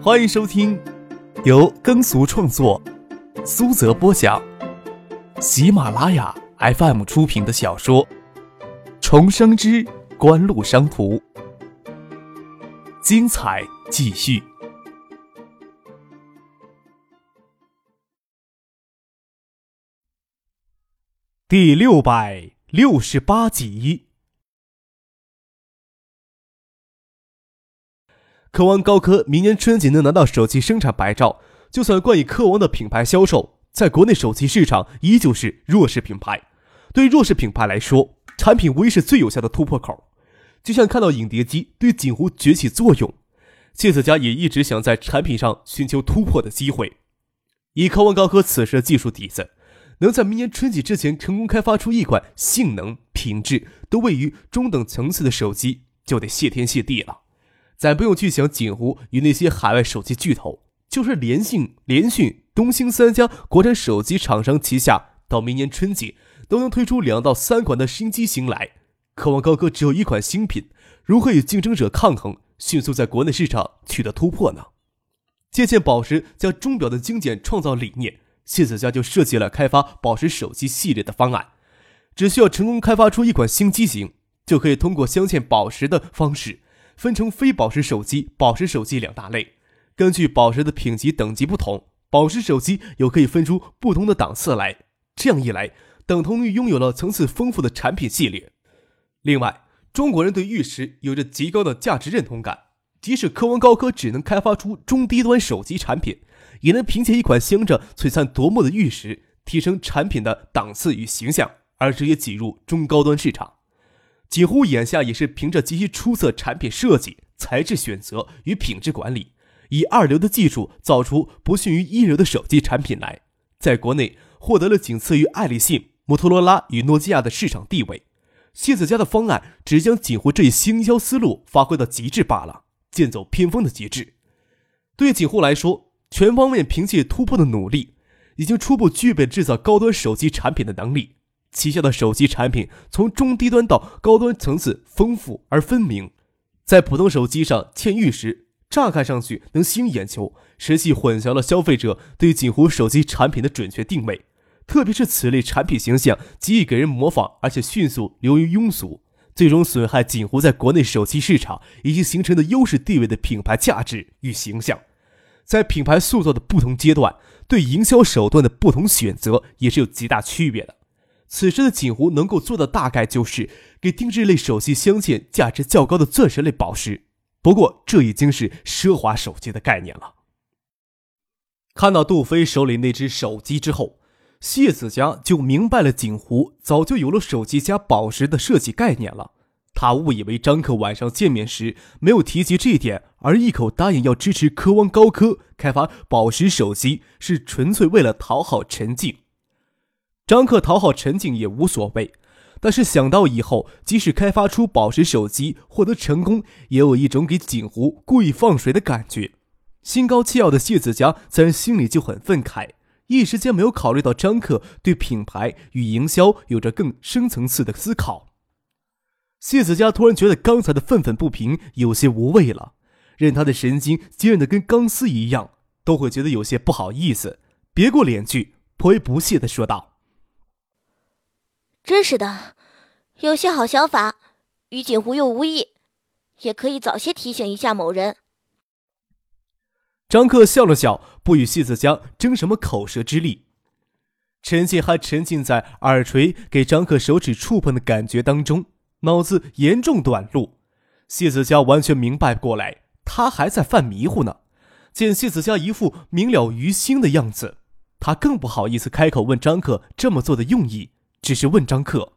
欢迎收听由耕俗创作、苏泽播讲、喜马拉雅 FM 出品的小说《重生之官路商途》，精彩继续，第六百六十八集。科王高科明年春季能拿到手机生产牌照，就算冠以科王的品牌销售，在国内手机市场依旧是弱势品牌。对弱势品牌来说，产品无疑是最有效的突破口。就像看到影碟机对锦湖崛起作用，谢子佳也一直想在产品上寻求突破的机会。以科王高科此时的技术底子，能在明年春季之前成功开发出一款性能、品质都位于中等层次的手机，就得谢天谢地了。咱不用去想锦湖与那些海外手机巨头，就是联信、联讯、东兴三家国产手机厂商旗下，到明年春季都能推出两到三款的新机型来。渴望高科只有一款新品，如何与竞争者抗衡，迅速在国内市场取得突破呢？借鉴宝石将钟表的精简创造理念，谢子佳就设计了开发宝石手机系列的方案。只需要成功开发出一款新机型，就可以通过镶嵌宝石的方式。分成非宝石手机、宝石手机两大类，根据宝石的品级等级不同，宝石手机又可以分出不同的档次来。这样一来，等同于拥有了层次丰富的产品系列。另外，中国人对玉石有着极高的价值认同感，即使科文高科只能开发出中低端手机产品，也能凭借一款镶着璀璨夺目的玉石，提升产品的档次与形象，而直接挤入中高端市场。几乎眼下也是凭着极其出色产品设计、材质选择与品质管理，以二流的技术造出不逊于一流的手机产品来，在国内获得了仅次于爱立信、摩托罗拉与诺基亚的市场地位。谢子家的方案只将锦湖这一行销思路发挥到极致罢了，剑走偏锋的极致。对锦湖来说，全方面凭借突破的努力，已经初步具备制造高端手机产品的能力。旗下的手机产品从中低端到高端层次丰富而分明，在普通手机上嵌玉石，乍看上去能吸引眼球，实际混淆了消费者对锦湖手机产品的准确定位。特别是此类产品形象极易给人模仿，而且迅速流于庸俗，最终损害锦湖在国内手机市场已经形成的优势地位的品牌价值与形象。在品牌塑造的不同阶段，对营销手段的不同选择也是有极大区别的。此时的锦湖能够做的大概就是给定制类手机镶嵌价值较高的钻石类宝石，不过这已经是奢华手机的概念了。看到杜飞手里那只手机之后，谢子佳就明白了锦湖早就有了手机加宝石的设计概念了。他误以为张克晚上见面时没有提及这一点，而一口答应要支持科王高科开发宝石手机，是纯粹为了讨好陈静。张克讨好陈静也无所谓，但是想到以后即使开发出宝石手机获得成功，也有一种给锦湖故意放水的感觉。心高气傲的谢子佳自然心里就很愤慨，一时间没有考虑到张克对品牌与营销有着更深层次的思考。谢子佳突然觉得刚才的愤愤不平有些无谓了，任他的神经坚韧的跟钢丝一样，都会觉得有些不好意思，别过脸去，颇为不屑的说道。真是的，有些好想法，与锦湖又无异，也可以早些提醒一下某人。张克笑了笑，不与谢子江争什么口舌之力。陈静还沉浸在耳垂给张克手指触碰的感觉当中，脑子严重短路。谢子江完全明白过来，他还在犯迷糊呢。见谢子江一副明了于心的样子，他更不好意思开口问张克这么做的用意。只是问张克：“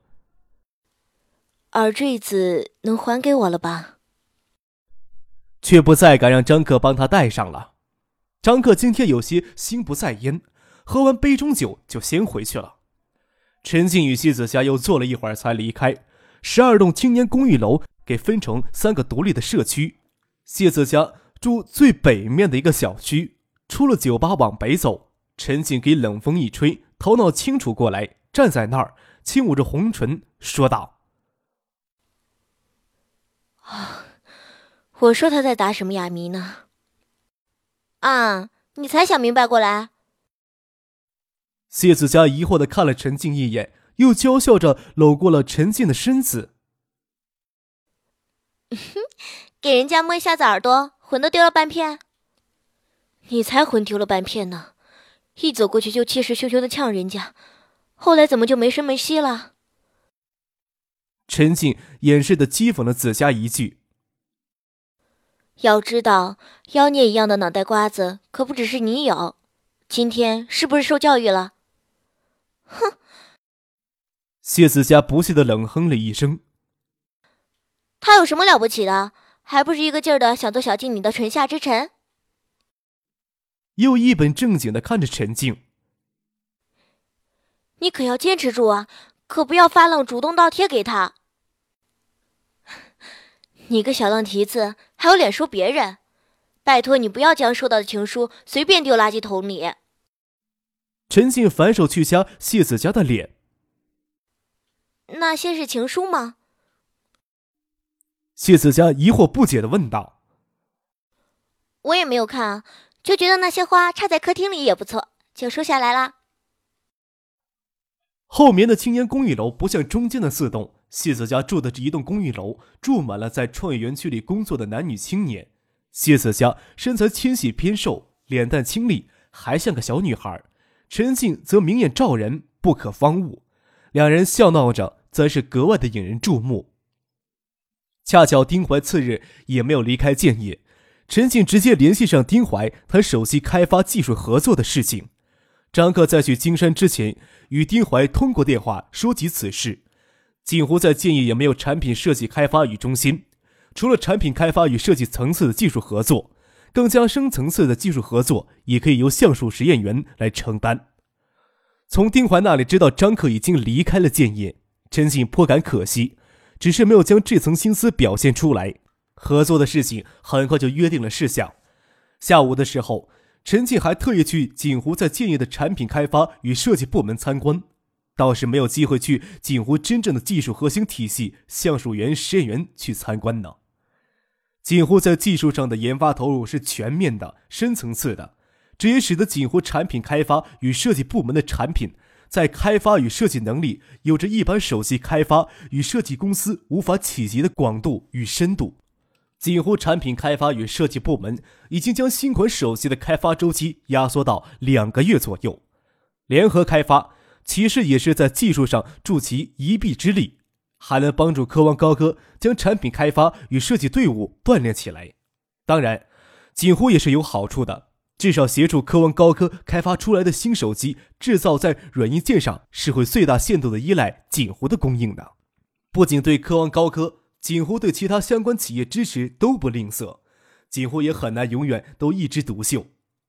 耳坠子能还给我了吧？”却不再敢让张克帮他戴上了。张克今天有些心不在焉，喝完杯中酒就先回去了。陈静与谢子霞又坐了一会儿才离开。十二栋青年公寓楼给分成三个独立的社区，谢子霞住最北面的一个小区。出了酒吧往北走，陈静给冷风一吹，头脑清楚过来。站在那儿，轻捂着红唇，说道：“啊，我说他在打什么哑谜呢？”啊，你才想明白过来。谢子佳疑惑的看了陈静一眼，又娇笑着搂过了陈静的身子。给人家摸一下子耳朵，魂都丢了半片。你才魂丢了半片呢，一走过去就气势汹汹的呛人家，后来怎么就没声没息了？陈静掩饰的讥讽了紫霞一句。要知道，妖孽一样的脑袋瓜子可不只是你有。今天是不是受教育了？哼！谢紫霞不屑的冷哼了一声。他有什么了不起的？还不是一个劲儿的想做小静你的唇下之臣？又一本正经的看着陈静。你可要坚持住啊！可不要发愣，主动倒贴给他。你个小浪蹄子，还有脸说别人？拜托你不要将收到的情书随便丢垃圾桶里。陈静反手去掐谢子佳的脸。那些是情书吗？谢子佳疑惑不解的问道。我也没有看啊，就觉得那些花插在客厅里也不错，就收下来了。后面的青年公寓楼不像中间的四栋。谢子佳住的这一栋公寓楼住满了在创业园区里工作的男女青年。谢子佳身材纤细偏瘦，脸蛋清丽，还像个小女孩。陈静则明艳照人，不可方物。两人笑闹着，则是格外的引人注目。恰巧丁怀次日也没有离开建业，陈静直接联系上丁怀谈手机开发技术合作的事情。张克在去金山之前，与丁怀通过电话说及此事。锦湖在建业也没有产品设计开发与中心，除了产品开发与设计层次的技术合作，更加深层次的技术合作也可以由橡树实验员来承担。从丁怀那里知道张克已经离开了建业，陈信颇感可惜，只是没有将这层心思表现出来。合作的事情很快就约定了事项。下午的时候，陈静还特意去锦湖在建业的产品开发与设计部门参观。倒是没有机会去锦湖真正的技术核心体系橡树园实验园去参观呢。锦湖在技术上的研发投入是全面的、深层次的，这也使得锦湖产品开发与设计部门的产品在开发与设计能力有着一般手机开发与设计公司无法企及的广度与深度。锦湖产品开发与设计部门已经将新款手机的开发周期压缩到两个月左右，联合开发。其实也是在技术上助其一臂之力，还能帮助科王高科将产品开发与设计队伍锻炼起来。当然，锦湖也是有好处的，至少协助科王高科开发出来的新手机制造在软硬件上是会最大限度的依赖锦湖的供应的。不仅对科王高科，锦湖对其他相关企业支持都不吝啬。锦湖也很难永远都一枝独秀，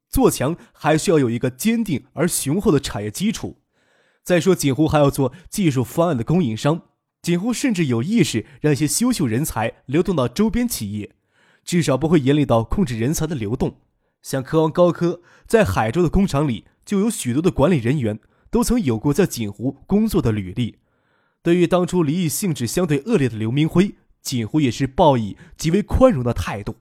做强还需要有一个坚定而雄厚的产业基础。再说，锦湖还要做技术方案的供应商。锦湖甚至有意识让一些优秀人才流动到周边企业，至少不会严厉到控制人才的流动。像科王高科在海州的工厂里，就有许多的管理人员都曾有过在锦湖工作的履历。对于当初离异性质相对恶劣的刘明辉，锦湖也是报以极为宽容的态度。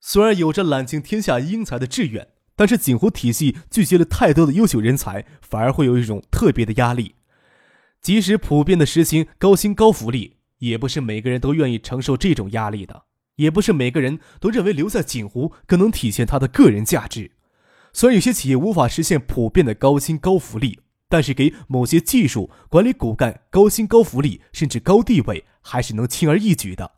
虽然有着揽尽天下英才的志愿。但是锦湖体系聚集了太多的优秀人才，反而会有一种特别的压力。即使普遍的实行高薪高福利，也不是每个人都愿意承受这种压力的，也不是每个人都认为留在锦湖更能体现他的个人价值。虽然有些企业无法实现普遍的高薪高福利，但是给某些技术管理骨干高薪高福利甚至高地位，还是能轻而易举的。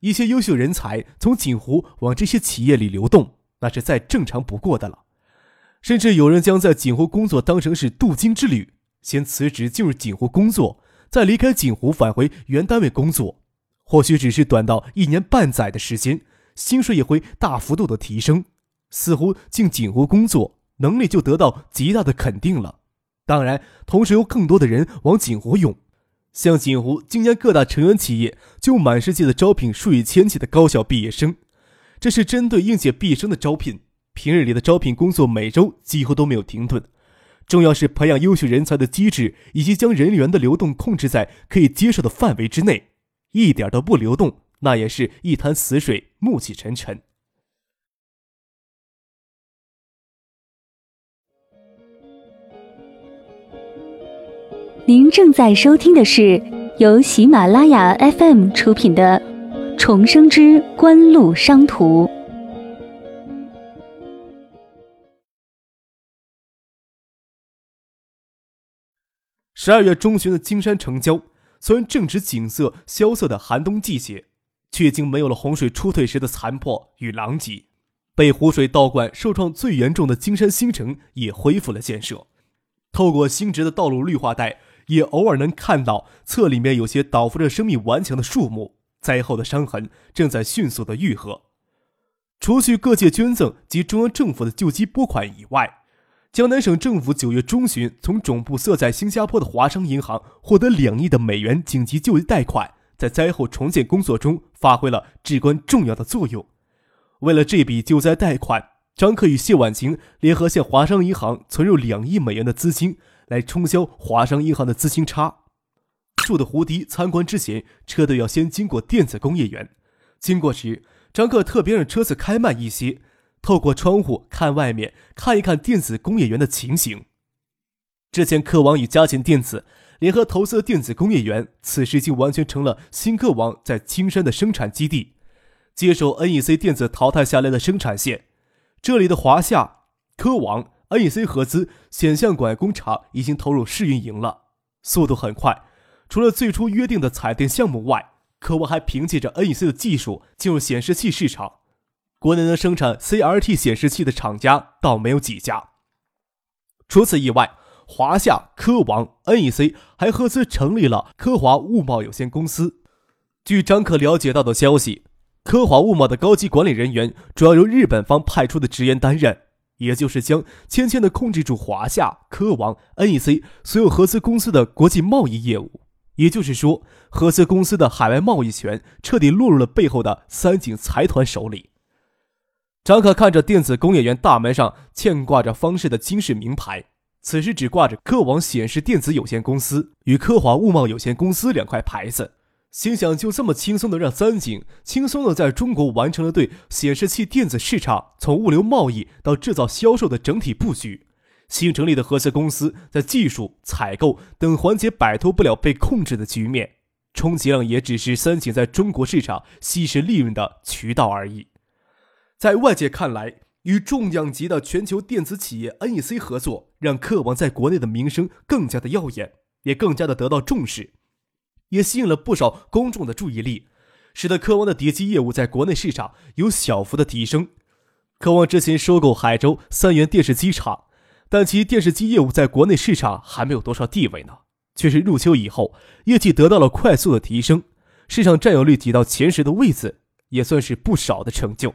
一些优秀人才从锦湖往这些企业里流动。那是再正常不过的了，甚至有人将在锦湖工作当成是镀金之旅，先辞职进入锦湖工作，再离开锦湖返回原单位工作，或许只是短到一年半载的时间，薪水也会大幅度的提升，似乎进锦湖工作能力就得到极大的肯定了。当然，同时有更多的人往锦湖涌，像锦湖今年各大成员企业就满世界的招聘数以千计的高校毕业生。这是针对应届毕业生的招聘，平日里的招聘工作每周几乎都没有停顿。重要是培养优秀人才的机制，以及将人员的流动控制在可以接受的范围之内，一点都不流动，那也是一潭死水，暮气沉沉。您正在收听的是由喜马拉雅 FM 出品的《重生之官路商途》。十二月中旬的金山城郊，虽然正值景色萧瑟的寒冬季节，却已经没有了洪水初退时的残破与狼藉。被湖水倒灌、受创最严重的金山新城也恢复了建设。透过新植的道路绿化带。也偶尔能看到侧里面有些倒伏着生命顽强的树木，灾后的伤痕正在迅速的愈合。除去各界捐赠及中央政府的救济拨款以外，江南省政府九月中旬从总部设在新加坡的华商银行获得两亿的美元紧急救济贷款，在灾后重建工作中发挥了至关重要的作用。为了这笔救灾贷款，张克与谢婉晴联合向华商银行存入两亿美元的资金。来冲销华商银行的资金差。住的胡迪参观之前，车队要先经过电子工业园。经过时，张克特别让车子开慢一些，透过窗户看外面，看一看电子工业园的情形。之前科王与嘉信电子联合投资的电子工业园，此时已经完全成了新科王在青山的生产基地，接手 NEC 电子淘汰下来的生产线。这里的华夏科王。NEC 合资显像管工厂已经投入试运营了，速度很快。除了最初约定的彩电项目外，科沃还凭借着 NEC 的技术进入显示器市场。国内能生产 CRT 显示器的厂家倒没有几家。除此以外，华夏、科王、NEC 还合资成立了科华物贸有限公司。据张可了解到的消息，科华物贸的高级管理人员主要由日本方派出的职员担任。也就是将悄悄的控制住华夏、科王、NEC 所有合资公司的国际贸易业务，也就是说，合资公司的海外贸易权彻底落入了背后的三井财团手里。张可看着电子工业园大门上嵌挂着方氏的金饰名牌，此时只挂着科王显示电子有限公司与科华物贸有限公司两块牌子。心想，就这么轻松的让三井轻松的在中国完成了对显示器电子市场从物流贸易到制造销售的整体布局，新成立的合资公司在技术、采购等环节摆脱不了被控制的局面，充其量也只是三井在中国市场吸食利润的渠道而已。在外界看来，与重量级的全球电子企业 NEC 合作，让客网在国内的名声更加的耀眼，也更加的得到重视。也吸引了不少公众的注意力，使得科王的碟机业务在国内市场有小幅的提升。科王之前收购海州三元电视机厂，但其电视机业务在国内市场还没有多少地位呢。却是入秋以后，业绩得到了快速的提升，市场占有率挤到前十的位子，也算是不少的成就。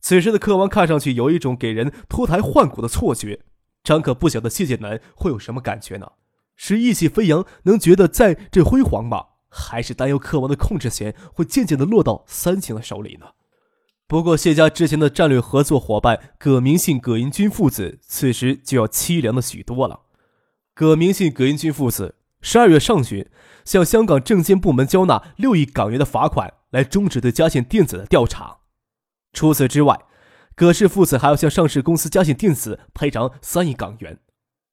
此时的科王看上去有一种给人脱胎换骨的错觉。张可不晓得谢剑南会有什么感觉呢？是意气飞扬，能觉得在这辉煌吗？还是担忧克王的控制权会渐渐的落到三井的手里呢？不过谢家之前的战略合作伙伴葛明信、葛英军父子，此时就要凄凉的许多了。葛明信、葛英军父子十二月上旬向香港证监部门交纳六亿港元的罚款，来终止对嘉信电子的调查。除此之外，葛氏父子还要向上市公司嘉信电子赔偿三亿港元。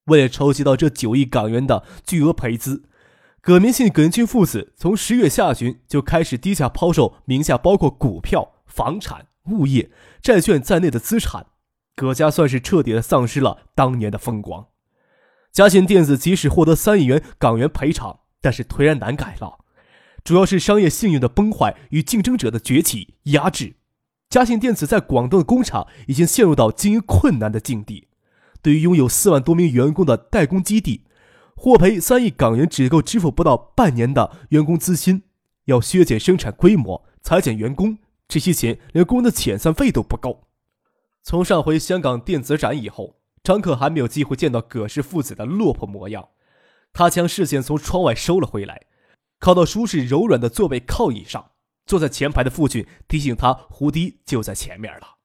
为了筹集到这九亿港元的巨额赔资，葛明信、葛英军父子从十月下旬就开始低价抛售名下包括股票、房产、物业、债券在内的资产，葛家算是彻底的丧失了当年的风光。嘉信电子即使获得三亿元港元赔偿，但是颓然难改了，主要是商业信誉的崩坏与竞争者的崛起压制，嘉信电子在广东的工厂已经陷入到经营困难的境地。对于拥有四万多名员工的代工基地，获赔三亿港元只够支付不到半年的员工资薪，要削减生产规模、裁减员工，这些钱连工人的遣散费都不够。从上回香港电子展以后，张克还没有机会见到葛氏父子的落魄模样。他将视线从窗外收了回来，靠到舒适柔软的座位靠椅上，坐在前排的父亲提醒他：“胡迪就在前面了。”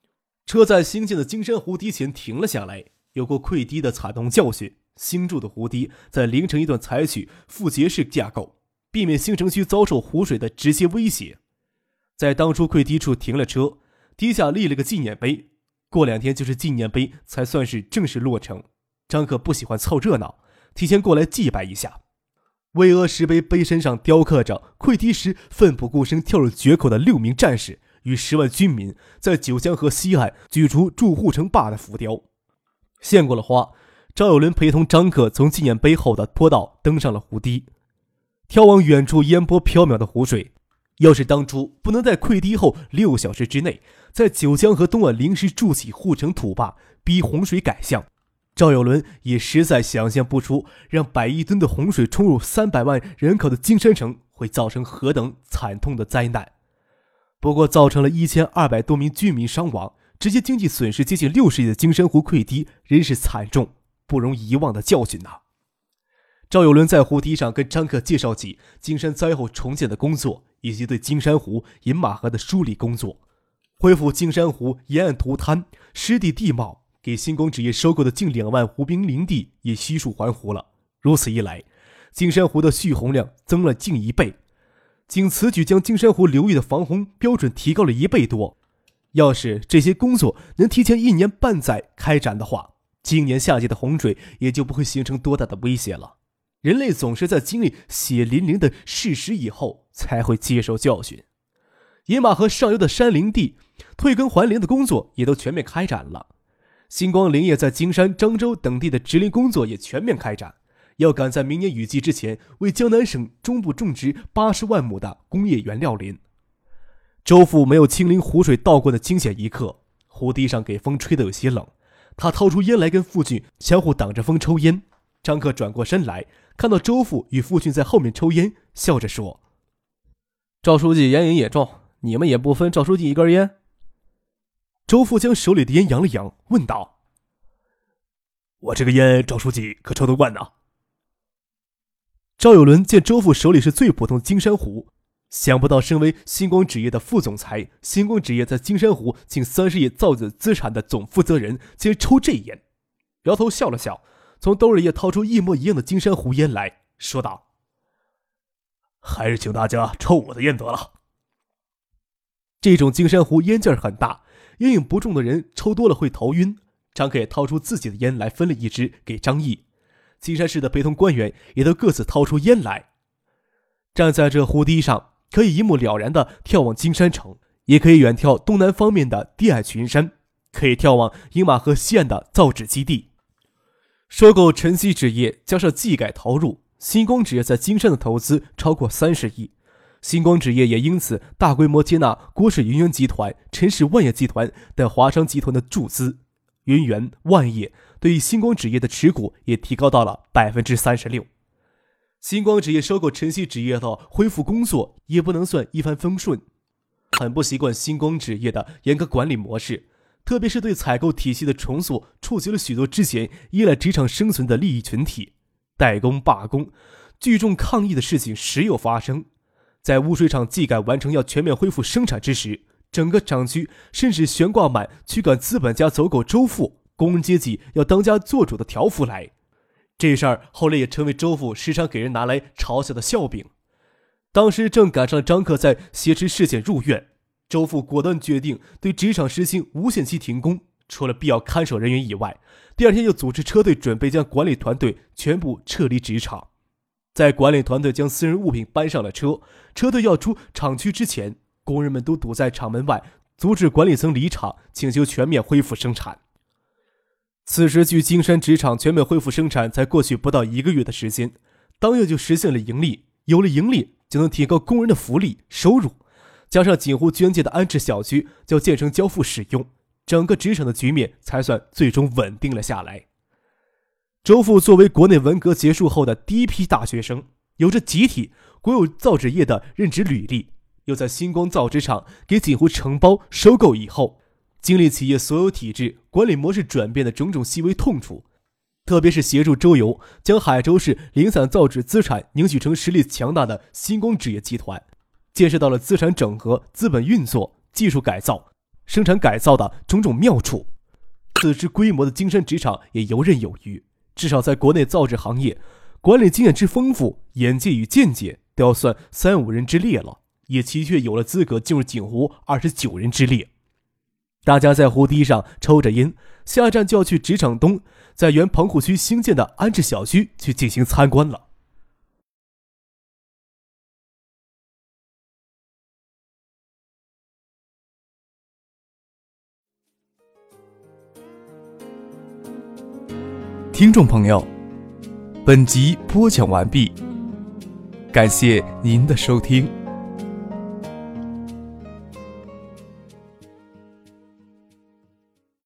车在新建的金山湖堤前停了下来。有过溃堤的惨痛教训，新筑的湖堤在凌晨一段采取复结式架构，避免新城区遭受湖水的直接威胁。在当初溃堤处停了车，堤下立了个纪念碑。过两天就是纪念碑才算是正式落成。张可不喜欢凑热闹，提前过来祭拜一下，巍峨石碑碑身上雕刻着溃堤时奋不顾身跳入决口的六名战士与十万军民在九江河西岸举出筑护城坝的浮雕。献过了花，赵有伦陪同张克从纪念碑后的坡道登上了湖堤，眺望远处烟波飘渺的湖水。要是当初不能在溃堤后六小时之内，在九江河东岸临时筑起护城土坝，逼洪水改向。赵有伦也实在想象不出，让百亿吨的洪水冲入三百万人口的金山城会造成何等惨痛的灾难。不过，造成了一千二百多名居民伤亡，直接经济损失接近六十亿的金山湖溃堤，仍是惨重不容遗忘的教训呐。赵有伦在湖堤上跟张克介绍起金山灾后重建的工作，以及对金山湖、饮马河的梳理工作，恢复金山湖沿岸涂滩、湿地地貌。给新光纸业收购的近两万湖滨林地也悉数还湖了。如此一来，金山湖的蓄洪量增了近一倍。仅此举将金山湖流域的防洪标准提高了一倍多。要是这些工作能提前一年半载开展的话，今年夏季的洪水也就不会形成多大的威胁了。人类总是在经历血淋淋的事实以后才会接受教训。野马河上游的山林地退耕还林的工作也都全面开展了。星光林业在金山、漳州等地的植林工作也全面开展，要赶在明年雨季之前为江南省中部种植八十万亩的工业原料林。周父没有亲临湖水倒灌的惊险一刻，湖堤上给风吹得有些冷，他掏出烟来跟父亲相互挡着风抽烟。张克转过身来，看到周父与父亲在后面抽烟，笑着说：“赵书记烟瘾也重，你们也不分赵书记一根烟。”周父将手里的烟扬了扬，问道：“我这个烟，赵书记可抽得惯呢？”赵有伦见周父手里是最普通的金山壶，想不到身为星光纸业的副总裁，星光纸业在金山湖近三十亿造纸资产的总负责人，竟然抽这烟，摇头笑了笑，从兜里也掏出一模一样的金山湖烟来说道：“还是请大家抽我的烟得了。这种金山湖烟劲儿很大。”烟瘾不重的人抽多了会头晕。张克也掏出自己的烟来分了一支给张毅。金山市的陪同官员也都各自掏出烟来。站在这湖堤上，可以一目了然地眺望金山城，也可以远眺东南方面的低矮群山，可以眺望饮马河西岸的造纸基地。收购晨曦纸业加上技改投入，星光纸业在金山的投资超过三十亿。星光纸业也因此大规模接纳郭氏云源集团、陈氏万业集团等华商集团的注资，云源、万业对于星光纸业的持股也提高到了百分之三十六。星光纸业收购晨曦纸业后恢复工作也不能算一帆风顺，很不习惯星光纸业的严格管理模式，特别是对采购体系的重塑，触及了许多之前依赖职场生存的利益群体，代工罢工、聚众抗议的事情时有发生。在污水厂技改完成、要全面恢复生产之时，整个厂区甚至悬挂满驱赶资本家走狗、周富、工人阶级要当家做主的条幅来。这事儿后来也成为周父时常给人拿来嘲笑的笑柄。当时正赶上张克在挟持事件入院，周父果断决定对职场实行无限期停工，除了必要看守人员以外，第二天又组织车队准备将管理团队全部撤离职场。在管理团队将私人物品搬上了车，车队要出厂区之前，工人们都堵在厂门外，阻止管理层离场，请求全面恢复生产。此时，距金山纸厂全面恢复生产才过去不到一个月的时间，当月就实现了盈利。有了盈利，就能提高工人的福利收入，加上锦湖捐建的安置小区就建成交付使用，整个职场的局面才算最终稳定了下来。周父作为国内文革结束后的第一批大学生，有着集体国有造纸业的任职履历，又在星光造纸厂给锦湖承包收购以后，经历企业所有体制管理模式转变的种种细微痛处，特别是协助周游将海州市零散造纸资产凝聚成实力强大的星光纸业集团，见识到了资产整合、资本运作、技术改造、生产改造的种种妙处，此时规模的金山纸厂也游刃有余。至少在国内造纸行业，管理经验之丰富，眼界与见解都要算三五人之列了，也的确有了资格进入锦湖二十九人之列。大家在湖堤上抽着烟下站就要去职场东在原棚户区新建的安置小区去进行参观了。听众朋友本集播讲完毕感谢您的收听。